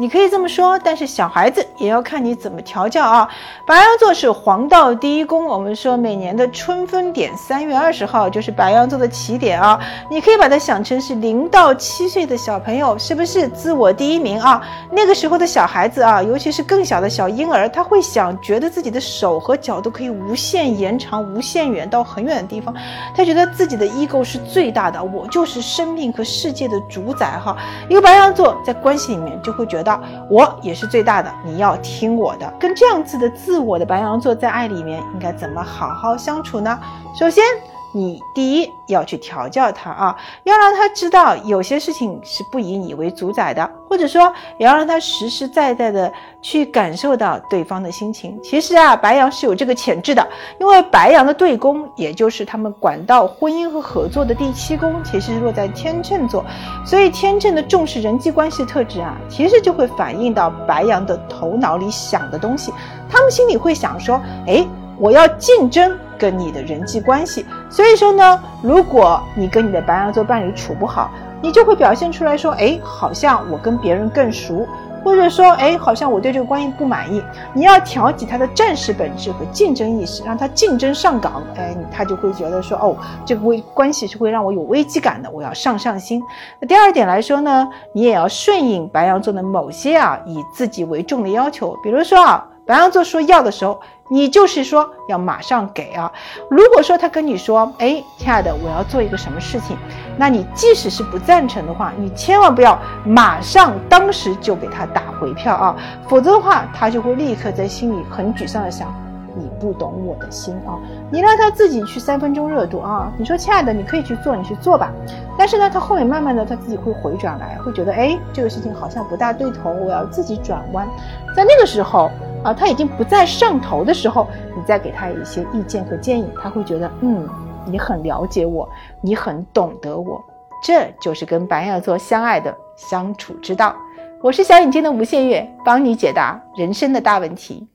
你可以这么说，但是小孩子也要看你怎么调教啊。白羊座是黄道第一宫，我们说每年的春分点三月二十号就是白羊座的起点啊。你可以把它想成是零到七岁的小朋友，是不是自我第一名啊？那个时候的小孩子啊，尤其是更小的小婴儿，他会想，觉得自己的手和脚都可以无限延长、无限远到很远的地方，他觉得自己的 ego 是最大的，我就是生命和世界的主宰哈。一个白羊座在关系里面就会觉得我也是最大的，你要听我的。跟这样子的自我的白羊座在爱里面应该怎么好好相处呢？首先。你第一要去调教他啊，要让他知道有些事情是不以你为主宰的，或者说也要让他实实在在的去感受到对方的心情。其实啊，白羊是有这个潜质的，因为白羊的对宫，也就是他们管道婚姻和合作的第七宫，其实是落在天秤座，所以天秤的重视人际关系特质啊，其实就会反映到白羊的头脑里想的东西，他们心里会想说，哎。我要竞争跟你的人际关系，所以说呢，如果你跟你的白羊座伴侣处不好，你就会表现出来说，哎，好像我跟别人更熟，或者说，哎，好像我对这个关系不满意。你要挑起他的战士本质和竞争意识，让他竞争上岗，哎，他就会觉得说，哦，这个危关系是会让我有危机感的，我要上上心。那第二点来说呢，你也要顺应白羊座的某些啊以自己为重的要求，比如说啊，白羊座说要的时候。你就是说要马上给啊！如果说他跟你说，哎，亲爱的，我要做一个什么事情，那你即使是不赞成的话，你千万不要马上当时就给他打回票啊，否则的话，他就会立刻在心里很沮丧的想。你不懂我的心啊！你让他自己去三分钟热度啊！你说亲爱的，你可以去做，你去做吧。但是呢，他后面慢慢的他自己会回转来，会觉得哎，这个事情好像不大对头，我要自己转弯。在那个时候啊，他已经不再上头的时候，你再给他一些意见和建议，他会觉得嗯，你很了解我，你很懂得我，这就是跟白羊座相爱的相处之道。我是小眼睛的无限月，帮你解答人生的大问题。